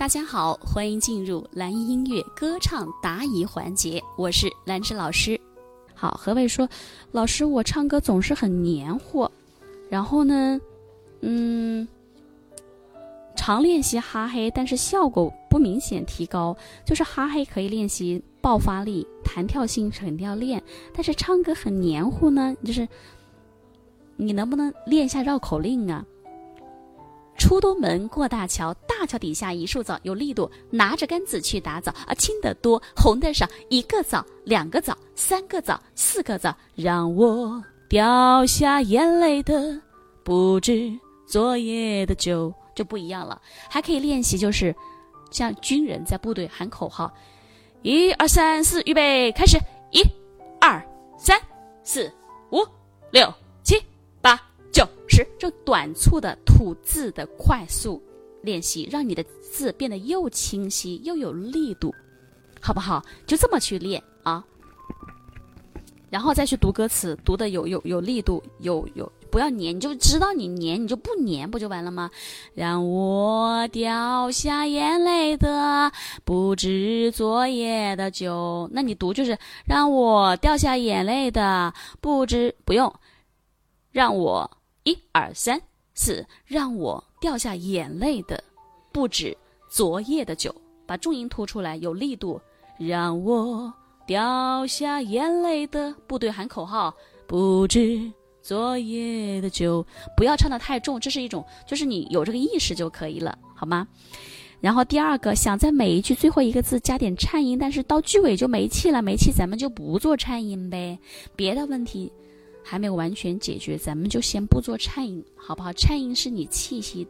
大家好，欢迎进入蓝音音乐歌唱答疑环节，我是兰芝老师。好，何伟说，老师，我唱歌总是很黏糊，然后呢，嗯，常练习哈黑，但是效果不明显提高。就是哈黑可以练习爆发力、弹跳性肯定要练，但是唱歌很黏糊呢，就是你能不能练一下绕口令啊？出东门过大桥，大桥底下一树枣有力度，拿着杆子去打枣啊，青的多，红的少，一个枣，两个枣，三个枣，四个枣，让我掉下眼泪的不止昨夜的酒，就不一样了。还可以练习，就是像军人在部队喊口号，一二三四，预备，开始，一、二、三、四、五、六、七、八。九十，这短促的吐字的快速练习，让你的字变得又清晰又有力度，好不好？就这么去练啊，然后再去读歌词，读的有有有力度，有有不要黏，你就知道你黏，你就不黏，不就完了吗？让我掉下眼泪的不止昨夜的酒，那你读就是让我掉下眼泪的不止，不用让我。一二三四，让我掉下眼泪的不止昨夜的酒，把重音突出来，有力度。让我掉下眼泪的，部队喊口号，不止昨夜的酒，不要唱的太重，这是一种，就是你有这个意识就可以了，好吗？然后第二个，想在每一句最后一个字加点颤音，但是到句尾就没气了，没气咱们就不做颤音呗，别的问题。还没有完全解决，咱们就先不做颤音，好不好？颤音是你气息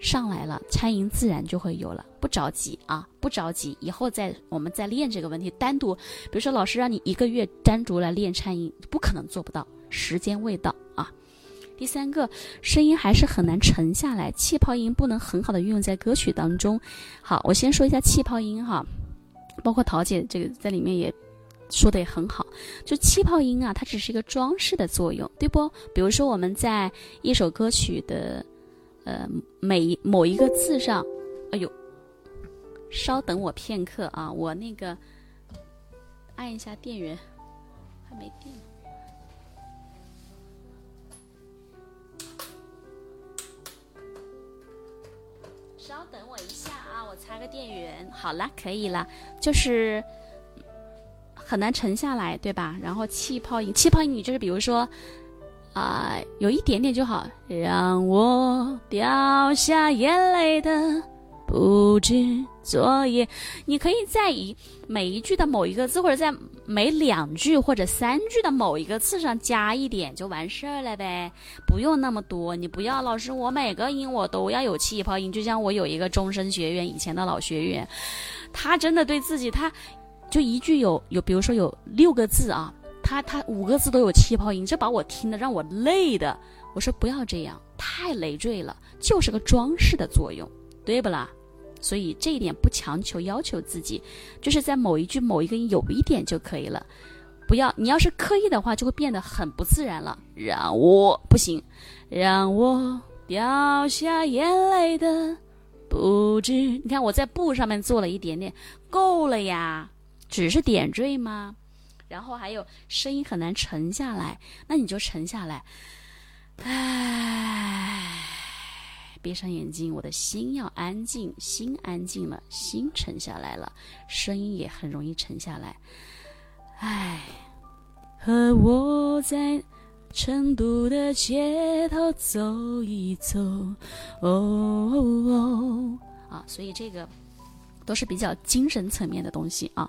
上来了，颤音自然就会有了。不着急啊，不着急，以后再我们再练这个问题。单独，比如说老师让你一个月单独来练颤音，不可能做不到，时间未到啊。第三个，声音还是很难沉下来，气泡音不能很好的运用在歌曲当中。好，我先说一下气泡音哈，包括桃姐这个在里面也。说的也很好，就气泡音啊，它只是一个装饰的作用，对不？比如说我们在一首歌曲的，呃，每一某一个字上，哎呦，稍等我片刻啊，我那个按一下电源，还没电。稍等我一下啊，我插个电源。好了，可以了，就是。很难沉下来，对吧？然后气泡音，气泡音你就是比如说，啊，有一点点就好。让我掉下眼泪的不止昨夜，你可以在以每一句的某一个字，或者在每两句或者三句的某一个字上加一点就完事儿了呗，不用那么多。你不要老师，我每个音我都要有气泡音。就像我有一个终身学员，以前的老学员，他真的对自己他。就一句有有，比如说有六个字啊，他他五个字都有气泡音，这把我听的让我累的。我说不要这样，太累赘了，就是个装饰的作用，对不啦？所以这一点不强求要求自己，就是在某一句某一个音有一点就可以了，不要你要是刻意的话，就会变得很不自然了。让我不行，让我掉下眼泪的不止。你看我在布上面做了一点点，够了呀。只是点缀吗？然后还有声音很难沉下来，那你就沉下来。唉，闭上眼睛，我的心要安静，心安静了，心沉下来了，声音也很容易沉下来。唉，和我在成都的街头走一走。哦哦哦，啊，所以这个都是比较精神层面的东西啊。